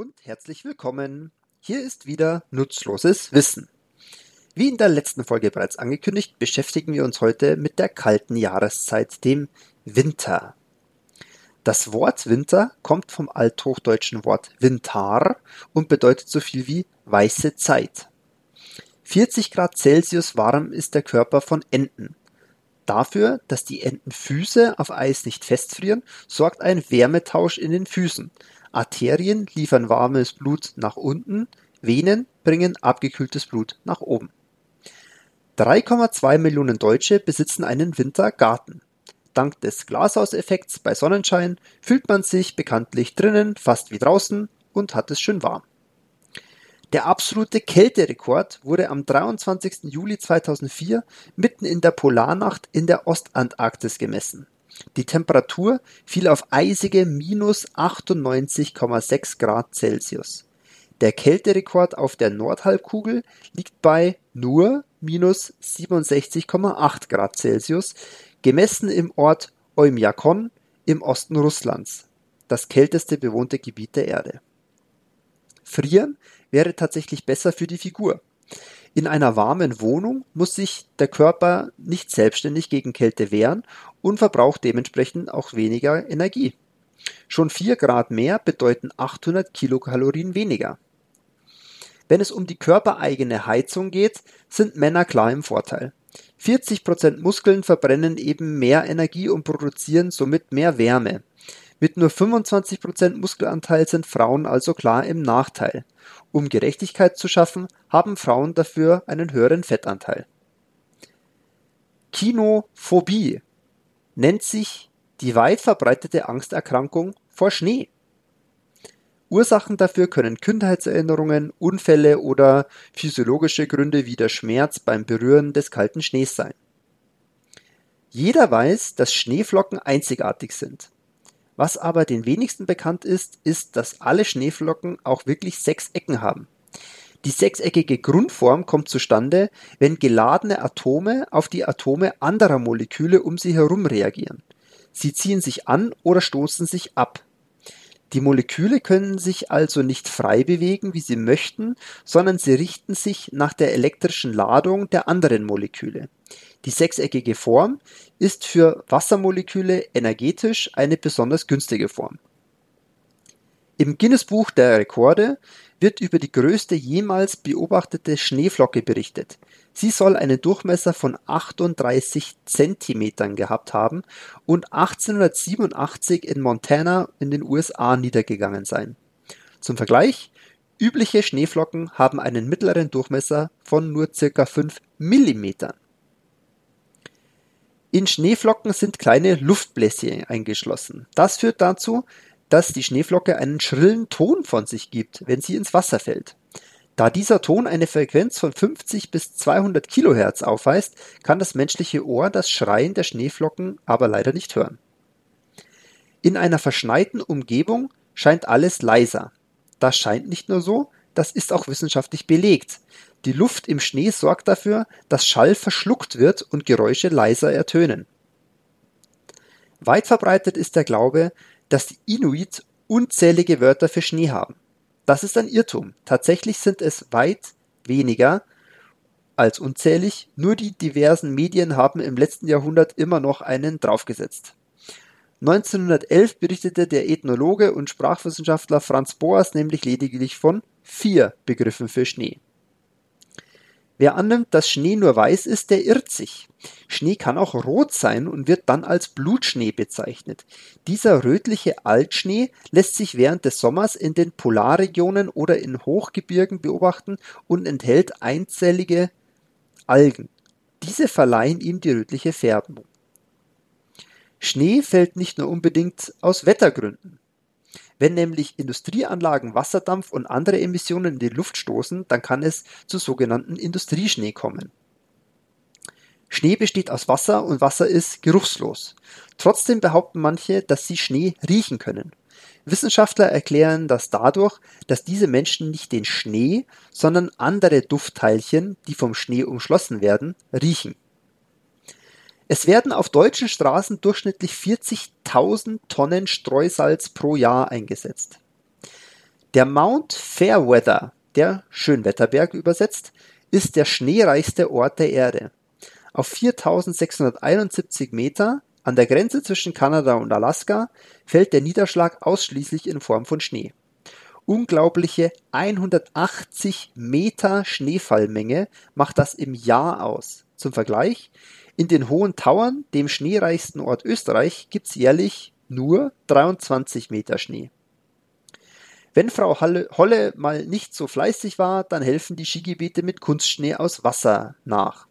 Und herzlich willkommen. Hier ist wieder nutzloses Wissen. Wie in der letzten Folge bereits angekündigt, beschäftigen wir uns heute mit der kalten Jahreszeit, dem Winter. Das Wort Winter kommt vom althochdeutschen Wort Wintar und bedeutet so viel wie weiße Zeit. 40 Grad Celsius warm ist der Körper von Enten. Dafür, dass die Entenfüße auf Eis nicht festfrieren, sorgt ein Wärmetausch in den Füßen. Arterien liefern warmes Blut nach unten, Venen bringen abgekühltes Blut nach oben. 3,2 Millionen Deutsche besitzen einen Wintergarten. Dank des Glashauseffekts bei Sonnenschein fühlt man sich bekanntlich drinnen fast wie draußen und hat es schön warm. Der absolute Kälterekord wurde am 23. Juli 2004 mitten in der Polarnacht in der Ostantarktis gemessen. Die Temperatur fiel auf eisige minus 98,6 Grad Celsius. Der Kälterekord auf der Nordhalbkugel liegt bei nur minus 67,8 Grad Celsius, gemessen im Ort Oymyakon im Osten Russlands, das kälteste bewohnte Gebiet der Erde. Frieren wäre tatsächlich besser für die Figur. In einer warmen Wohnung muss sich der Körper nicht selbstständig gegen Kälte wehren und verbraucht dementsprechend auch weniger Energie. Schon 4 Grad mehr bedeuten 800 Kilokalorien weniger. Wenn es um die körpereigene Heizung geht, sind Männer klar im Vorteil. 40% Muskeln verbrennen eben mehr Energie und produzieren somit mehr Wärme. Mit nur 25% Muskelanteil sind Frauen also klar im Nachteil. Um Gerechtigkeit zu schaffen, haben Frauen dafür einen höheren Fettanteil. Kinophobie nennt sich die weit verbreitete Angsterkrankung vor Schnee. Ursachen dafür können Kindheitserinnerungen, Unfälle oder physiologische Gründe wie der Schmerz beim Berühren des kalten Schnees sein. Jeder weiß, dass Schneeflocken einzigartig sind. Was aber den wenigsten bekannt ist, ist, dass alle Schneeflocken auch wirklich sechs Ecken haben. Die sechseckige Grundform kommt zustande, wenn geladene Atome auf die Atome anderer Moleküle um sie herum reagieren. Sie ziehen sich an oder stoßen sich ab. Die Moleküle können sich also nicht frei bewegen, wie sie möchten, sondern sie richten sich nach der elektrischen Ladung der anderen Moleküle. Die sechseckige Form ist für Wassermoleküle energetisch eine besonders günstige Form. Im Guinness-Buch der Rekorde wird über die größte jemals beobachtete Schneeflocke berichtet. Sie soll einen Durchmesser von 38 Zentimetern gehabt haben und 1887 in Montana in den USA niedergegangen sein. Zum Vergleich, übliche Schneeflocken haben einen mittleren Durchmesser von nur circa 5 Millimetern. In Schneeflocken sind kleine Luftbläschen eingeschlossen. Das führt dazu, dass die Schneeflocke einen schrillen Ton von sich gibt, wenn sie ins Wasser fällt. Da dieser Ton eine Frequenz von 50 bis 200 Kilohertz aufweist, kann das menschliche Ohr das Schreien der Schneeflocken aber leider nicht hören. In einer verschneiten Umgebung scheint alles leiser. Das scheint nicht nur so, das ist auch wissenschaftlich belegt. Die Luft im Schnee sorgt dafür, dass Schall verschluckt wird und Geräusche leiser ertönen. Weit verbreitet ist der Glaube, dass die Inuit unzählige Wörter für Schnee haben. Das ist ein Irrtum. Tatsächlich sind es weit weniger als unzählig, nur die diversen Medien haben im letzten Jahrhundert immer noch einen draufgesetzt. 1911 berichtete der Ethnologe und Sprachwissenschaftler Franz Boas nämlich lediglich von vier Begriffen für Schnee. Wer annimmt, dass Schnee nur weiß ist, der irrt sich. Schnee kann auch rot sein und wird dann als Blutschnee bezeichnet. Dieser rötliche Altschnee lässt sich während des Sommers in den Polarregionen oder in Hochgebirgen beobachten und enthält einzellige Algen. Diese verleihen ihm die rötliche Färbung. Schnee fällt nicht nur unbedingt aus Wettergründen. Wenn nämlich Industrieanlagen Wasserdampf und andere Emissionen in die Luft stoßen, dann kann es zu sogenannten Industrieschnee kommen. Schnee besteht aus Wasser und Wasser ist geruchslos. Trotzdem behaupten manche, dass sie Schnee riechen können. Wissenschaftler erklären das dadurch, dass diese Menschen nicht den Schnee, sondern andere Duftteilchen, die vom Schnee umschlossen werden, riechen. Es werden auf deutschen Straßen durchschnittlich 40.000 Tonnen Streusalz pro Jahr eingesetzt. Der Mount Fairweather, der Schönwetterberg übersetzt, ist der schneereichste Ort der Erde. Auf 4671 Meter an der Grenze zwischen Kanada und Alaska fällt der Niederschlag ausschließlich in Form von Schnee. Unglaubliche 180 Meter Schneefallmenge macht das im Jahr aus. Zum Vergleich, in den Hohen Tauern, dem schneereichsten Ort Österreich, gibt's jährlich nur 23 Meter Schnee. Wenn Frau Holle mal nicht so fleißig war, dann helfen die Skigebiete mit Kunstschnee aus Wasser nach.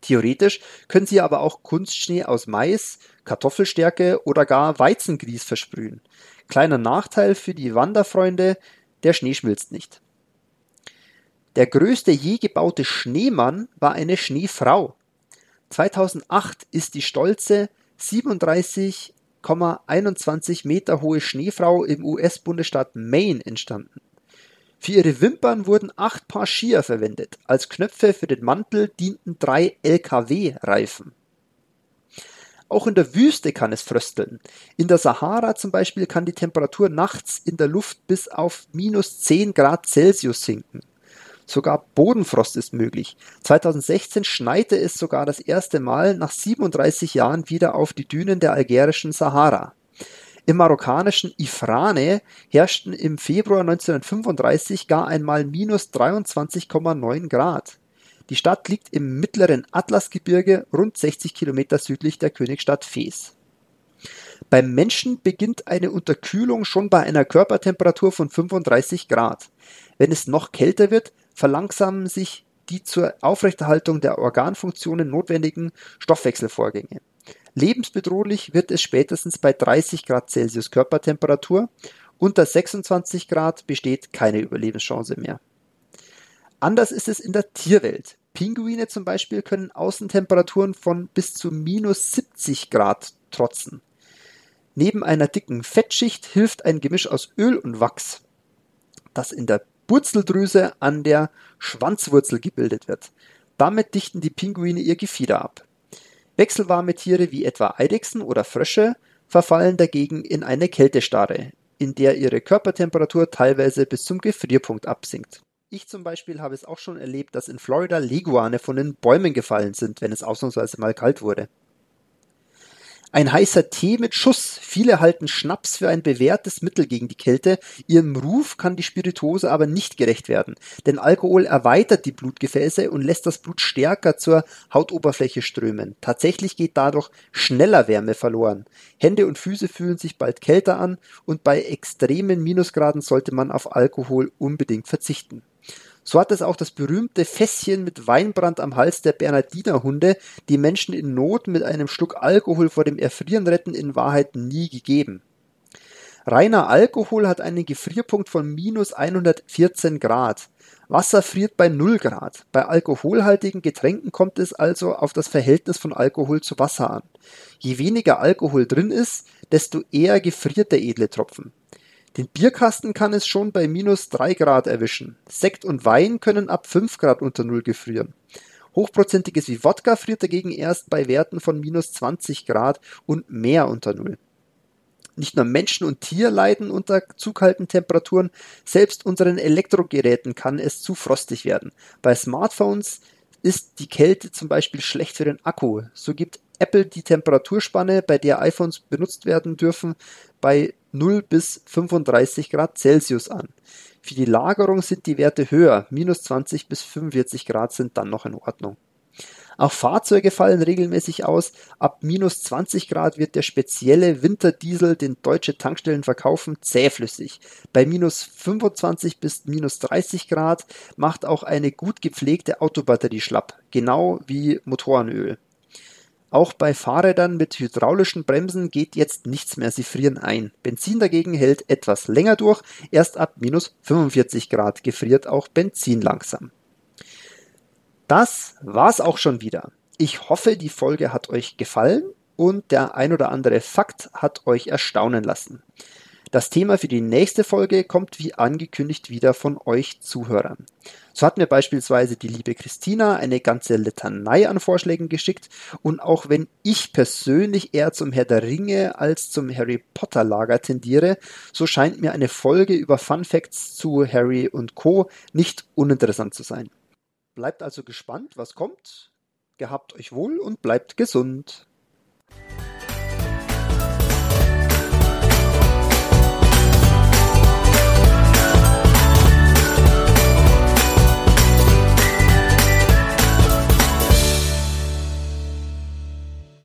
Theoretisch können sie aber auch Kunstschnee aus Mais, Kartoffelstärke oder gar Weizengrieß versprühen. Kleiner Nachteil für die Wanderfreunde, der Schnee schmilzt nicht. Der größte je gebaute Schneemann war eine Schneefrau. 2008 ist die stolze 37,21 Meter hohe Schneefrau im US-Bundesstaat Maine entstanden. Für ihre Wimpern wurden acht Paar Skier verwendet. Als Knöpfe für den Mantel dienten drei LKW-Reifen. Auch in der Wüste kann es frösteln. In der Sahara zum Beispiel kann die Temperatur nachts in der Luft bis auf minus 10 Grad Celsius sinken. Sogar Bodenfrost ist möglich. 2016 schneite es sogar das erste Mal nach 37 Jahren wieder auf die Dünen der algerischen Sahara. Im marokkanischen Ifrane herrschten im Februar 1935 gar einmal minus 23,9 Grad. Die Stadt liegt im mittleren Atlasgebirge rund 60 Kilometer südlich der Königstadt Fes. Beim Menschen beginnt eine Unterkühlung schon bei einer Körpertemperatur von 35 Grad. Wenn es noch kälter wird, verlangsamen sich die zur Aufrechterhaltung der Organfunktionen notwendigen Stoffwechselvorgänge. Lebensbedrohlich wird es spätestens bei 30 Grad Celsius Körpertemperatur. Unter 26 Grad besteht keine Überlebenschance mehr. Anders ist es in der Tierwelt. Pinguine zum Beispiel können Außentemperaturen von bis zu minus 70 Grad trotzen. Neben einer dicken Fettschicht hilft ein Gemisch aus Öl und Wachs, das in der Wurzeldrüse an der Schwanzwurzel gebildet wird. Damit dichten die Pinguine ihr Gefieder ab. Wechselwarme Tiere wie etwa Eidechsen oder Frösche verfallen dagegen in eine Kältestarre, in der ihre Körpertemperatur teilweise bis zum Gefrierpunkt absinkt. Ich zum Beispiel habe es auch schon erlebt, dass in Florida Leguane von den Bäumen gefallen sind, wenn es ausnahmsweise mal kalt wurde. Ein heißer Tee mit Schuss. Viele halten Schnaps für ein bewährtes Mittel gegen die Kälte. Ihrem Ruf kann die Spirituose aber nicht gerecht werden, denn Alkohol erweitert die Blutgefäße und lässt das Blut stärker zur Hautoberfläche strömen. Tatsächlich geht dadurch schneller Wärme verloren. Hände und Füße fühlen sich bald kälter an und bei extremen Minusgraden sollte man auf Alkohol unbedingt verzichten. So hat es auch das berühmte Fässchen mit Weinbrand am Hals der Bernardinerhunde, die Menschen in Not mit einem Schluck Alkohol vor dem Erfrieren retten, in Wahrheit nie gegeben. Reiner Alkohol hat einen Gefrierpunkt von minus 114 Grad. Wasser friert bei 0 Grad. Bei alkoholhaltigen Getränken kommt es also auf das Verhältnis von Alkohol zu Wasser an. Je weniger Alkohol drin ist, desto eher gefriert der edle Tropfen. Den Bierkasten kann es schon bei minus drei Grad erwischen. Sekt und Wein können ab fünf Grad unter Null gefrieren. Hochprozentiges wie Wodka friert dagegen erst bei Werten von minus 20 Grad und mehr unter Null. Nicht nur Menschen und Tier leiden unter zu kalten Temperaturen, selbst unseren Elektrogeräten kann es zu frostig werden. Bei Smartphones ist die Kälte zum Beispiel schlecht für den Akku. So gibt Apple die Temperaturspanne, bei der iPhones benutzt werden dürfen, bei 0 bis 35 Grad Celsius an. Für die Lagerung sind die Werte höher, minus 20 bis 45 Grad sind dann noch in Ordnung. Auch Fahrzeuge fallen regelmäßig aus. Ab minus 20 Grad wird der spezielle Winterdiesel, den deutsche Tankstellen verkaufen, zähflüssig. Bei minus 25 bis minus 30 Grad macht auch eine gut gepflegte Autobatterie schlapp, genau wie Motorenöl. Auch bei Fahrrädern mit hydraulischen Bremsen geht jetzt nichts mehr, sie frieren ein. Benzin dagegen hält etwas länger durch, erst ab minus 45 Grad gefriert auch Benzin langsam. Das war's auch schon wieder. Ich hoffe, die Folge hat euch gefallen und der ein oder andere Fakt hat euch erstaunen lassen. Das Thema für die nächste Folge kommt wie angekündigt wieder von euch Zuhörern. So hat mir beispielsweise die liebe Christina eine ganze Litanei an Vorschlägen geschickt und auch wenn ich persönlich eher zum Herr der Ringe als zum Harry Potter Lager tendiere, so scheint mir eine Folge über Fun Facts zu Harry und Co. nicht uninteressant zu sein. Bleibt also gespannt, was kommt. Gehabt euch wohl und bleibt gesund.